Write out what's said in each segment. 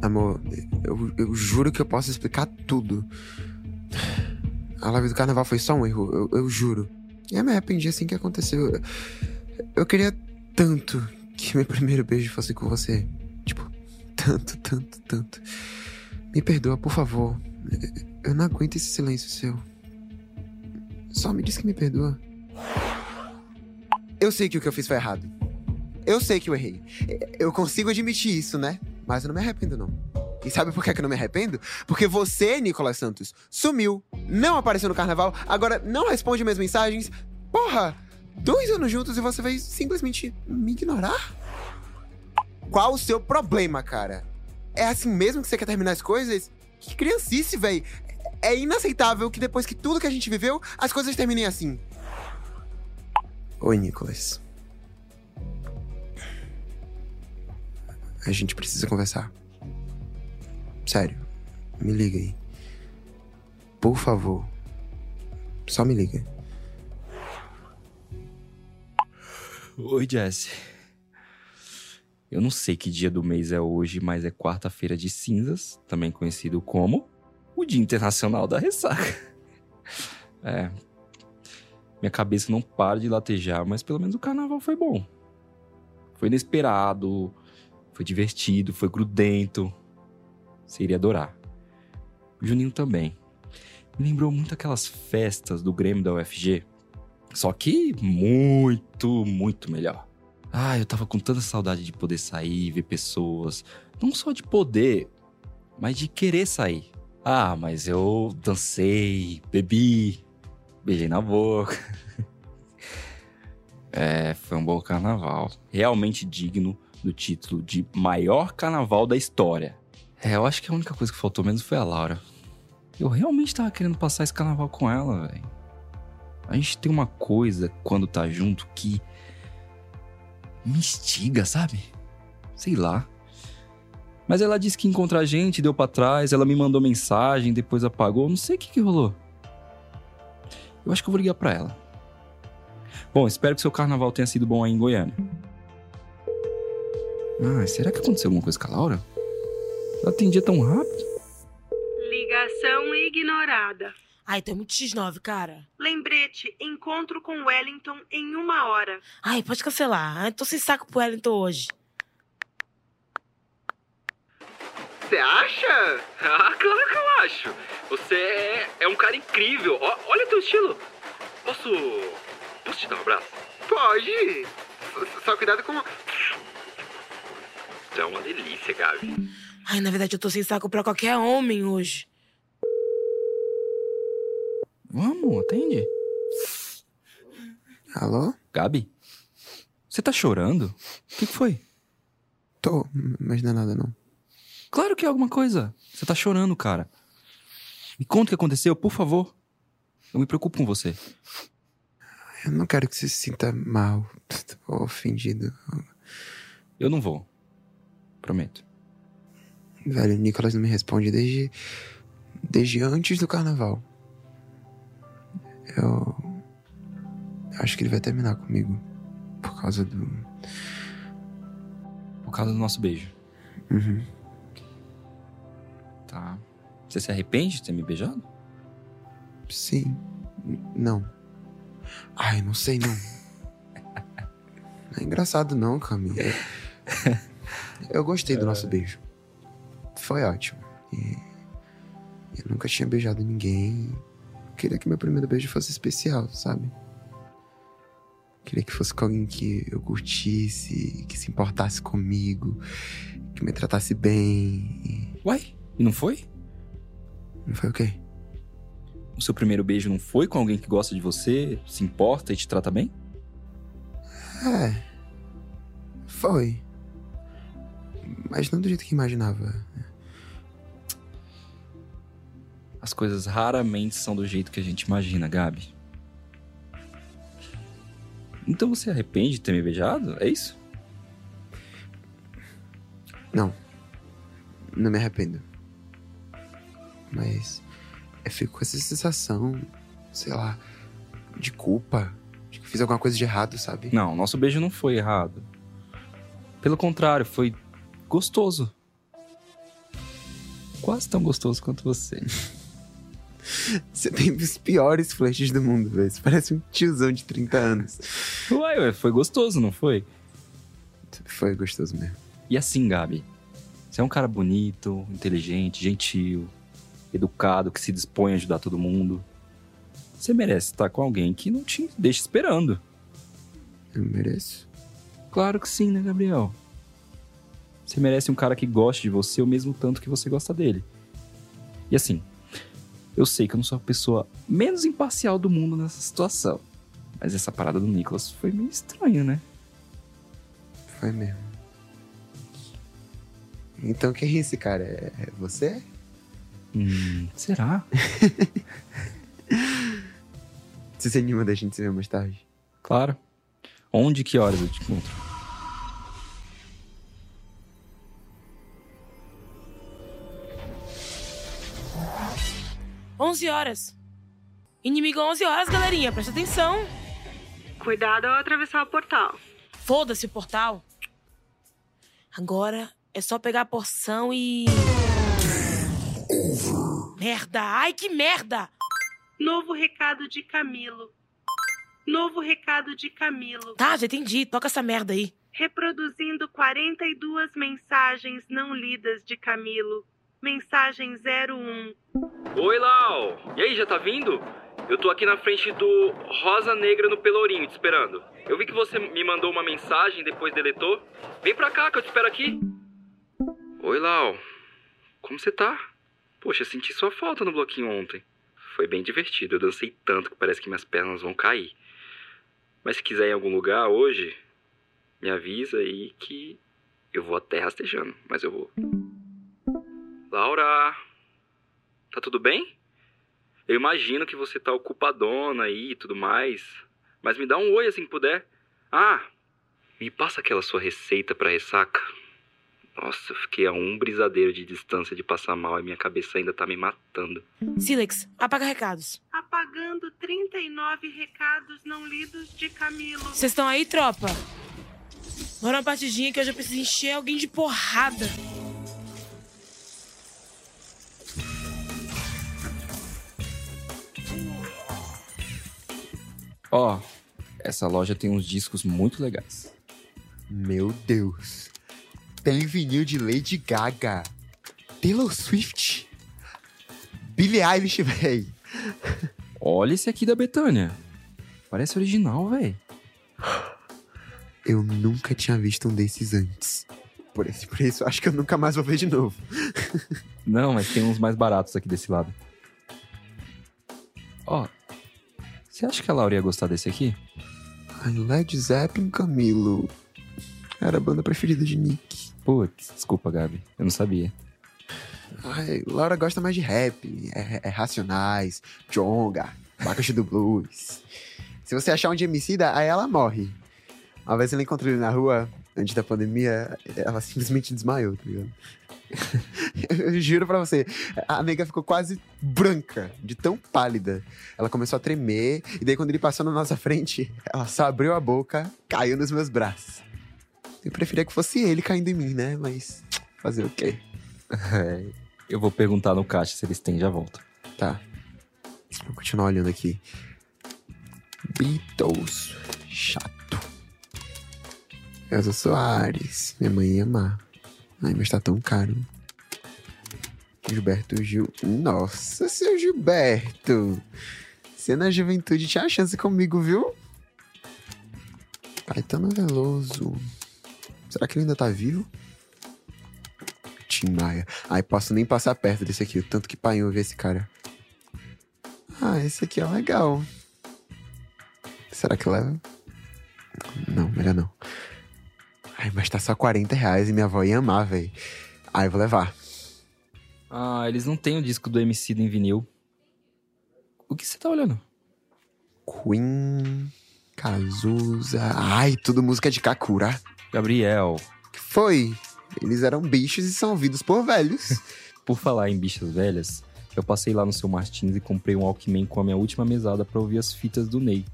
Amor, eu, eu juro que eu posso explicar tudo. A live do carnaval foi só um erro, eu, eu juro. Eu me arrependi assim que aconteceu. Eu, eu queria tanto que meu primeiro beijo fosse com você. Tipo, tanto, tanto, tanto. Me perdoa, por favor. Eu não aguento esse silêncio seu. Só me diz que me perdoa. Eu sei que o que eu fiz foi errado. Eu sei que eu errei. Eu consigo admitir isso, né? Mas eu não me arrependo, não. E sabe por que eu não me arrependo? Porque você, Nicolas Santos, sumiu, não apareceu no carnaval, agora não responde minhas mensagens. Porra, dois anos juntos e você vai simplesmente me ignorar? Qual o seu problema, cara? É assim mesmo que você quer terminar as coisas? Que criancice, véi. É inaceitável que depois que tudo que a gente viveu, as coisas terminem assim. Oi, Nicolas. A gente precisa conversar. Sério, me liga aí. Por favor. Só me liga. Oi, Jesse. Eu não sei que dia do mês é hoje, mas é quarta-feira de cinzas, também conhecido como o Dia Internacional da Ressaca. É. Minha cabeça não para de latejar, mas pelo menos o carnaval foi bom. Foi inesperado, foi divertido, foi grudento. Você iria adorar. O Juninho também. Me lembrou muito aquelas festas do Grêmio da UFG. Só que muito, muito melhor. Ah, eu tava com tanta saudade de poder sair, ver pessoas. Não só de poder, mas de querer sair. Ah, mas eu dancei, bebi, beijei na boca. é, foi um bom carnaval. Realmente digno do título de maior carnaval da história. É, eu acho que a única coisa que faltou mesmo foi a Laura. Eu realmente tava querendo passar esse carnaval com ela, velho. A gente tem uma coisa quando tá junto que me instiga, sabe? Sei lá. Mas ela disse que ia encontrar a gente, deu para trás, ela me mandou mensagem, depois apagou, não sei o que, que rolou. Eu acho que eu vou ligar pra ela. Bom, espero que seu carnaval tenha sido bom aí em Goiânia. Ah, será que aconteceu alguma coisa com a Laura? Ela atendia tão rápido? Ligação ignorada. Ai, tem muito X9, cara. Lembrete, encontro com Wellington em uma hora. Ai, pode cancelar. Ai, tô sem saco pro Wellington hoje. Você acha? Ah, claro que eu acho. Você é, é um cara incrível. Ó, olha teu estilo. Posso. Posso te dar um abraço? Pode. Só cuidado com. É uma delícia, Gabi. Ai, na verdade, eu tô sem saco pra qualquer homem hoje. Vamos, atende. Alô? Gabi? Você tá chorando? O que, que foi? Tô, mas não é nada não. Claro que é alguma coisa. Você tá chorando, cara. Me conta o que aconteceu, por favor. Eu me preocupo com você. Eu não quero que você se sinta mal ou ofendido. Eu não vou. Prometo. Velho, o Nicolas não me responde desde. desde antes do carnaval. Eu. Acho que ele vai terminar comigo. Por causa do. Por causa do nosso beijo. Uhum. Tá. Você se arrepende de ter me beijado? Sim. Não. Ai, não sei não. Não é engraçado não, Camila. Eu gostei do nosso beijo. Foi ótimo. E eu nunca tinha beijado ninguém. Queria que meu primeiro beijo fosse especial, sabe? Queria que fosse com alguém que eu curtisse, que se importasse comigo, que me tratasse bem. Uai, e não foi? Não foi o quê? O seu primeiro beijo não foi com alguém que gosta de você, se importa e te trata bem? É. Foi. Mas não do jeito que imaginava. As coisas raramente são do jeito que a gente imagina, Gabi. Então você arrepende de ter me beijado? É isso? Não. Não me arrependo. Mas eu fico com essa sensação, sei lá, de culpa. De que fiz alguma coisa de errado, sabe? Não, nosso beijo não foi errado. Pelo contrário, foi gostoso. quase tão gostoso quanto você. Você tem os piores flashes do mundo, velho. Você parece um tiozão de 30 anos. Uai, ué, foi gostoso, não foi? Foi gostoso mesmo. E assim, Gabi, você é um cara bonito, inteligente, gentil, educado, que se dispõe a ajudar todo mundo. Você merece estar com alguém que não te deixa esperando. Eu mereço. Claro que sim, né, Gabriel? Você merece um cara que goste de você o mesmo tanto que você gosta dele. E assim, eu sei que eu não sou a pessoa menos imparcial do mundo nessa situação. Mas essa parada do Nicholas foi meio estranha, né? Foi mesmo. Então quem é esse cara? É você? Hum, será? Você se anima da gente se ver mais tarde? Claro. Onde e que horas eu te encontro? Onze horas. Inimigo 11 horas, galerinha. Presta atenção. Cuidado ao atravessar o portal. Foda-se o portal. Agora é só pegar a porção e. Merda! Ai, que merda! Novo recado de Camilo. Novo recado de Camilo. Tá, já entendi. Toca essa merda aí. Reproduzindo 42 mensagens não lidas de Camilo. Mensagem 01. Oi, Lau! E aí, já tá vindo? Eu tô aqui na frente do Rosa Negra no Pelourinho, te esperando. Eu vi que você me mandou uma mensagem, depois deletou. Vem pra cá que eu te espero aqui. Oi, Lau. Como você tá? Poxa, senti sua falta no bloquinho ontem. Foi bem divertido, eu dancei tanto que parece que minhas pernas vão cair. Mas se quiser ir em algum lugar hoje, me avisa aí que eu vou até rastejando, mas eu vou. Laura, tá tudo bem? Eu imagino que você tá ocupadona aí e tudo mais, mas me dá um oi assim que puder. Ah, me passa aquela sua receita pra ressaca. Nossa, eu fiquei a um brisadeiro de distância de passar mal e minha cabeça ainda tá me matando. Silex, apaga recados. Apagando 39 recados não lidos de Camilo. Vocês estão aí, tropa? Bora uma partidinha que eu já preciso encher alguém de porrada. Ó, essa loja tem uns discos muito legais. Meu Deus. Tem vinil de Lady Gaga. Taylor Swift. Billie Eilish, véi. Olha esse aqui da Betânia. Parece original, velho. Eu nunca tinha visto um desses antes. Por esse preço, acho que eu nunca mais vou ver de novo. Não, mas tem uns mais baratos aqui desse lado. Ó, você acha que a Laura ia gostar desse aqui? Ai, Led Zeppelin Camilo. Era a banda preferida de Nick. Putz, desculpa, Gabi. Eu não sabia. Ai, Laura gosta mais de rap. É, é Racionais, Jonga, Bacaxi do Blues. Se você achar um de aí ela morre. Uma vez eu encontrei ele na rua, antes da pandemia, ela simplesmente desmaiou, tá ligado? eu juro pra você, a nega ficou quase branca, de tão pálida. Ela começou a tremer, e daí quando ele passou na nossa frente, ela só abriu a boca, caiu nos meus braços. Eu preferia que fosse ele caindo em mim, né? Mas fazer o quê? É, eu vou perguntar no caixa se eles têm já volto. Tá. Vou continuar olhando aqui. Beatles. Chato. Elza Soares. Minha mãe ia amar. Ai, mas tá tão caro. Gilberto Gil. Nossa, seu Gilberto. Você na juventude tinha chance comigo, viu? Caetano Veloso. Será que ele ainda tá vivo? Tim Maia. Ai, posso nem passar perto desse aqui, o tanto que pai vi esse cara. Ah, esse aqui é legal. Será que leva? Não, melhor não. Ai, mas tá só 40 reais e minha avó ia amar, véi. Ai, eu vou levar. Ah, eles não têm o disco do MC em vinil. O que você tá olhando? Queen, Cazuza. Ai, tudo música de Kakura. Gabriel, Que foi? Eles eram bichos e são ouvidos por velhos. por falar em bichas velhas, eu passei lá no seu Martins e comprei um Walkman com a minha última mesada pra ouvir as fitas do Ney.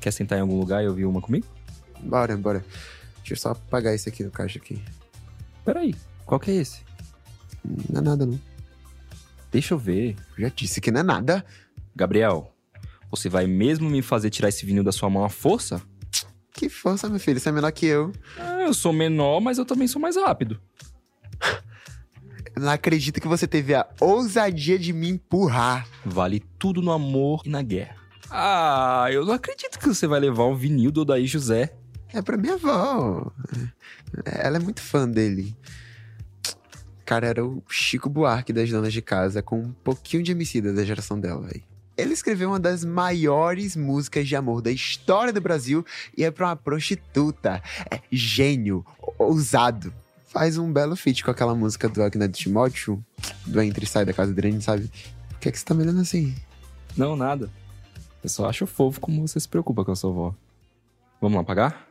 Quer sentar em algum lugar e ouvir uma comigo? bora, bora. Deixa eu só apagar esse aqui no caixa aqui. Peraí, qual que é esse? Não é nada, não. Deixa eu ver. Já disse que não é nada. Gabriel, você vai mesmo me fazer tirar esse vinil da sua mão à força? Que força, meu filho. Você é menor que eu. Ah, eu sou menor, mas eu também sou mais rápido. Não acredito que você teve a ousadia de me empurrar. Vale tudo no amor e na guerra. Ah, eu não acredito que você vai levar um vinil do Odaí José. É pra minha avó. Ela é muito fã dele. Cara, era o Chico Buarque das donas de casa, com um pouquinho de homicida da geração dela, velho. Ele escreveu uma das maiores músicas de amor da história do Brasil e é pra uma prostituta. É gênio, ousado. Faz um belo feat com aquela música do Agneto Timóteo, do Entre e Sai da Casa Grande, sabe? Por que, é que você tá me olhando assim? Não, nada. Eu só acho fofo como você se preocupa com a sua avó. Vamos lá pagar?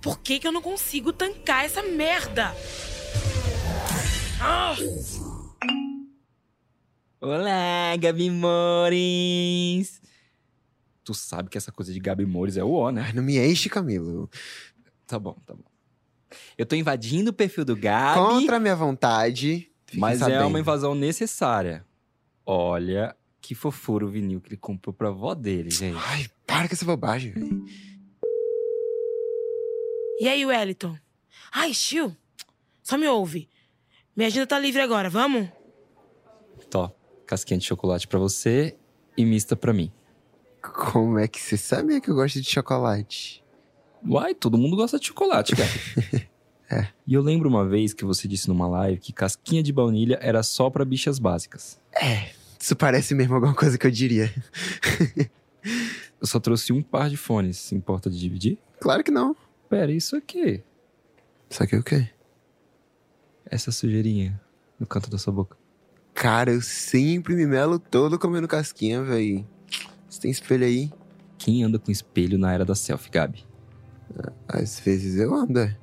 Por que, que eu não consigo tancar essa merda? Ah! Olá, Gabi Mores! Tu sabe que essa coisa de Gabi Mores é o ó, né? Ai, não me enche, Camilo. Tá bom, tá bom. Eu tô invadindo o perfil do Gabi, Contra a minha vontade. mas é sabendo. uma invasão necessária. Olha que fofura o vinil que ele comprou pra avó dele, gente. Ai, para com essa bobagem, velho. E aí, Wellington? Ai, Chiu, só me ouve. Minha agenda tá livre agora, vamos? Tó, casquinha de chocolate pra você e mista pra mim. Como é que você sabia que eu gosto de chocolate? Uai, todo mundo gosta de chocolate, cara. É. E eu lembro uma vez que você disse numa live que casquinha de baunilha era só pra bichas básicas. Isso parece mesmo alguma coisa que eu diria. Eu só trouxe um par de fones, se importa de dividir? Claro que não. Pera, isso aqui. Só que o quê? Essa sujeirinha no canto da sua boca. Cara, eu sempre me melo todo comendo casquinha, velho. Você tem espelho aí? Quem anda com espelho na era da selfie, Gabi? Às vezes eu ando. é.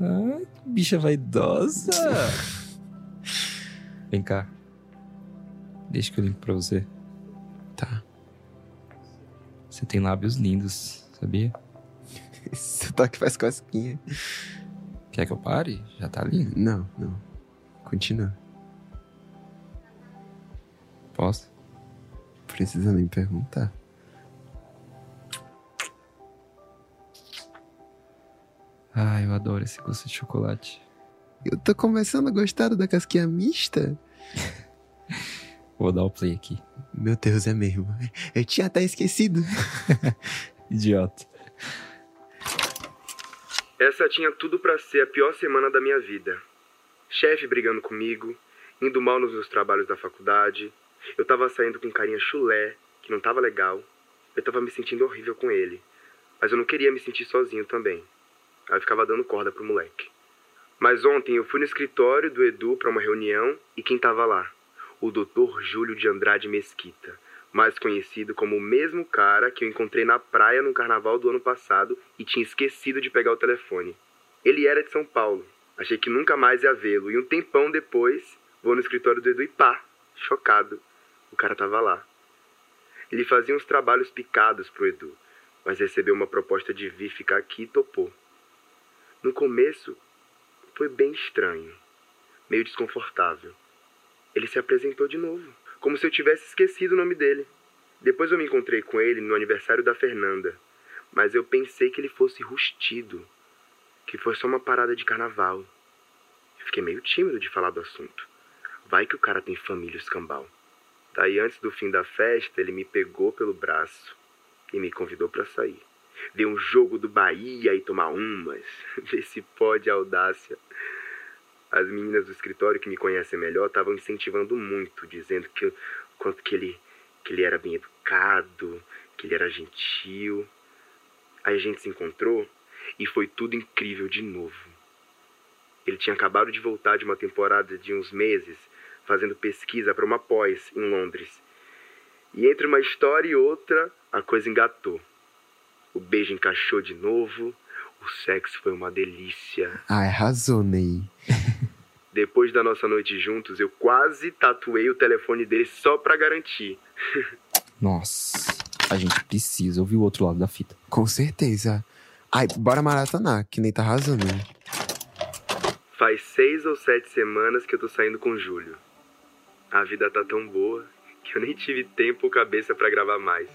Ai, que bicha vaidosa. Vem cá. Deixa que eu limpo pra você. Tá. Você tem lábios lindos, sabia? Seu toque faz casquinha. Quer que eu pare? Já tá lindo. Não, não. Continua. Posso? Precisa nem perguntar. Ai, eu adoro esse gosto de chocolate. Eu tô começando a gostar da casquinha mista. Vou dar o play aqui. Meu Deus, é mesmo. Eu tinha até esquecido. Idiota. Essa tinha tudo pra ser a pior semana da minha vida. Chefe brigando comigo, indo mal nos meus trabalhos da faculdade. Eu tava saindo com um carinha chulé, que não tava legal. Eu tava me sentindo horrível com ele. Mas eu não queria me sentir sozinho também. Aí eu ficava dando corda pro moleque. Mas ontem eu fui no escritório do Edu pra uma reunião e quem tava lá? O Dr. Júlio de Andrade Mesquita, mais conhecido como o mesmo cara que eu encontrei na praia no carnaval do ano passado e tinha esquecido de pegar o telefone. Ele era de São Paulo. Achei que nunca mais ia vê-lo e um tempão depois vou no escritório do Edu e pá, chocado. O cara tava lá. Ele fazia uns trabalhos picados pro Edu, mas recebeu uma proposta de vir ficar aqui e topou. No começo, foi bem estranho, meio desconfortável. Ele se apresentou de novo, como se eu tivesse esquecido o nome dele. Depois eu me encontrei com ele no aniversário da Fernanda, mas eu pensei que ele fosse rustido, que foi só uma parada de carnaval. Eu fiquei meio tímido de falar do assunto. Vai que o cara tem família escambau. Daí, antes do fim da festa, ele me pegou pelo braço e me convidou para sair. Ver um jogo do Bahia e tomar umas. Ver se pode audácia. As meninas do escritório que me conhecem melhor estavam incentivando muito, dizendo que quanto que ele, que ele era bem educado, que ele era gentil. Aí a gente se encontrou e foi tudo incrível de novo. Ele tinha acabado de voltar de uma temporada de uns meses, fazendo pesquisa para uma pós em Londres. E entre uma história e outra, a coisa engatou. O beijo encaixou de novo, o sexo foi uma delícia. Ai, arrasou, Ney. Depois da nossa noite juntos, eu quase tatuei o telefone dele só pra garantir. Nossa, a gente precisa ouvir o outro lado da fita. Com certeza. Ai, bora maratonar, que Ney tá arrasando. Faz faz seis ou sete semanas que eu tô saindo com o Júlio. A vida tá tão boa que eu nem tive tempo ou cabeça pra gravar mais.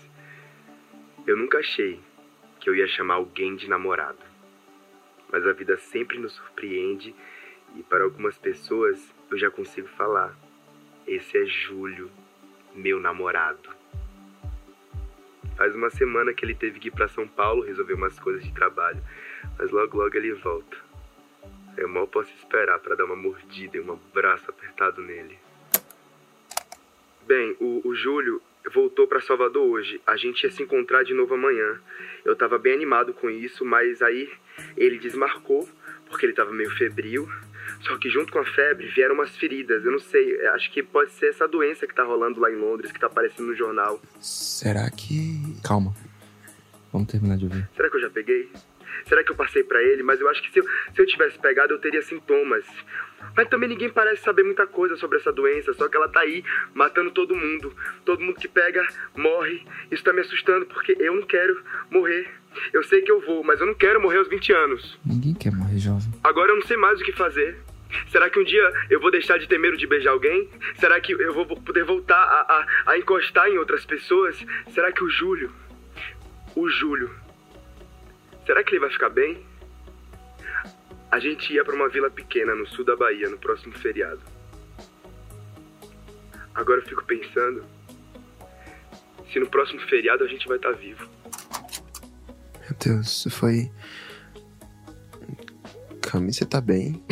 Eu nunca achei que eu ia chamar alguém de namorado. Mas a vida sempre nos surpreende e para algumas pessoas eu já consigo falar. Esse é Júlio, meu namorado. Faz uma semana que ele teve que ir para São Paulo resolver umas coisas de trabalho, mas logo logo ele volta. Eu mal posso esperar para dar uma mordida e um abraço apertado nele. Bem, o, o Júlio voltou para Salvador hoje. A gente ia se encontrar de novo amanhã. Eu tava bem animado com isso, mas aí ele desmarcou porque ele tava meio febril. Só que junto com a febre vieram umas feridas. Eu não sei, acho que pode ser essa doença que tá rolando lá em Londres, que tá aparecendo no jornal. Será que. Calma. Vamos terminar de ouvir. Será que eu já peguei? Será que eu passei pra ele? Mas eu acho que se eu, se eu tivesse pegado, eu teria sintomas. Mas também ninguém parece saber muita coisa sobre essa doença, só que ela tá aí, matando todo mundo. Todo mundo que pega, morre. Isso tá me assustando, porque eu não quero morrer. Eu sei que eu vou, mas eu não quero morrer aos 20 anos. Ninguém quer morrer jovem. Agora eu não sei mais o que fazer. Será que um dia eu vou deixar de ter medo de beijar alguém? Será que eu vou poder voltar a, a, a encostar em outras pessoas? Será que o Júlio. O Júlio. Será que ele vai ficar bem? A gente ia para uma vila pequena no sul da Bahia no próximo feriado. Agora eu fico pensando se no próximo feriado a gente vai estar vivo. Meu Deus, isso foi. Cami, você tá bem?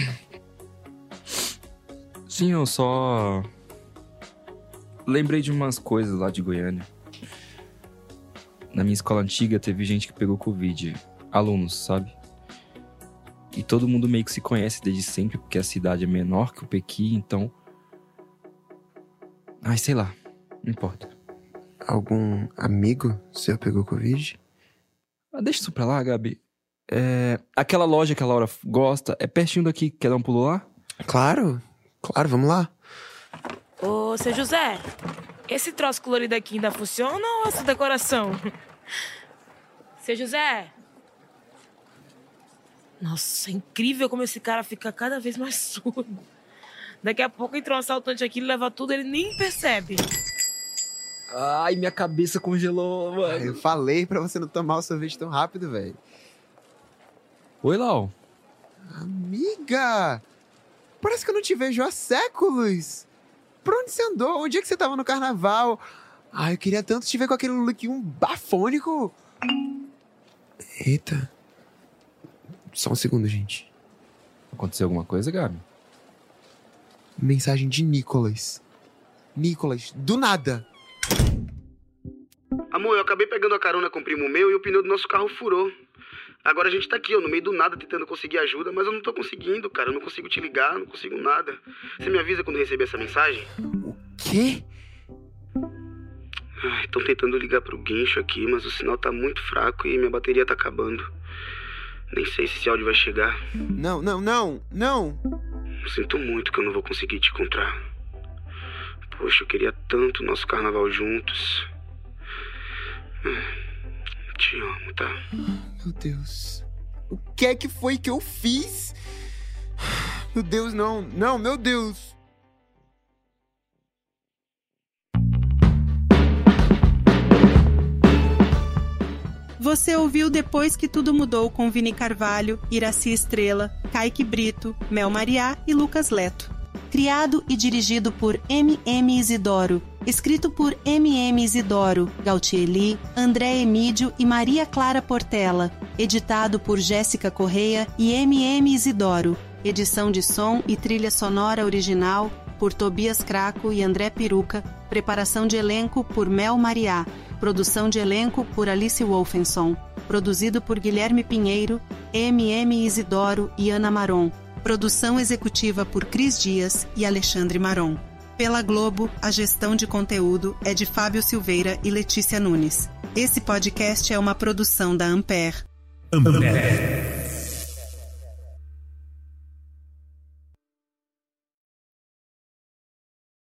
Sim, eu só. Lembrei de umas coisas lá de Goiânia. Na minha escola antiga teve gente que pegou Covid. Alunos, sabe? E todo mundo meio que se conhece desde sempre, porque a cidade é menor que o Pequi, então. Ai, sei lá. Não importa. Algum amigo seu pegou Covid? Ah, deixa isso pra lá, Gabi. É, aquela loja que a Laura gosta é pertinho daqui. Quer dar um pulo lá? Claro, claro, vamos lá. Ô, seu José, esse troço colorido aqui ainda funciona ou essa decoração? Seu José? Nossa, é incrível como esse cara fica cada vez mais surdo. Daqui a pouco entra um assaltante aqui, ele leva tudo, ele nem percebe. Ai, minha cabeça congelou, mano. Eu falei pra você não tomar o sorvete tão rápido, velho. Oi, Lau. Amiga! Parece que eu não te vejo há séculos. Pra onde você andou? Onde é que você tava no carnaval? Ai, eu queria tanto te ver com aquele look um bafônico. Eita. Só um segundo, gente. Aconteceu alguma coisa, Gabi? Mensagem de Nicolas. Nicolas, do nada. Amor, eu acabei pegando a carona com o primo meu e o pneu do nosso carro furou. Agora a gente tá aqui, ó, no meio do nada tentando conseguir ajuda, mas eu não tô conseguindo, cara. Eu não consigo te ligar, não consigo nada. Você me avisa quando receber essa mensagem? Quê? Ai, estão tentando ligar pro guincho aqui, mas o sinal tá muito fraco e minha bateria tá acabando. Nem sei se esse áudio vai chegar. Não, não, não, não. Sinto muito que eu não vou conseguir te encontrar. Poxa, eu queria tanto o nosso carnaval juntos. Te amo, tá? Meu Deus. O que é que foi que eu fiz? Meu Deus, não. Não, meu Deus. Você ouviu Depois que Tudo Mudou com Vini Carvalho, Iraci Estrela, Kaique Brito, Mel Mariá e Lucas Leto. Criado e dirigido por M.M. Isidoro. Escrito por M.M. Isidoro, Gautieli, André Emídio e Maria Clara Portela. Editado por Jéssica Correia e M.M. Isidoro. Edição de som e trilha sonora original por Tobias Craco e André Peruca. Preparação de elenco por Mel Mariá. Produção de elenco por Alice Wolfenson. Produzido por Guilherme Pinheiro, M.M. Isidoro e Ana Maron. Produção executiva por Cris Dias e Alexandre Maron. Pela Globo, a gestão de conteúdo é de Fábio Silveira e Letícia Nunes. Esse podcast é uma produção da Ampere. Ampere.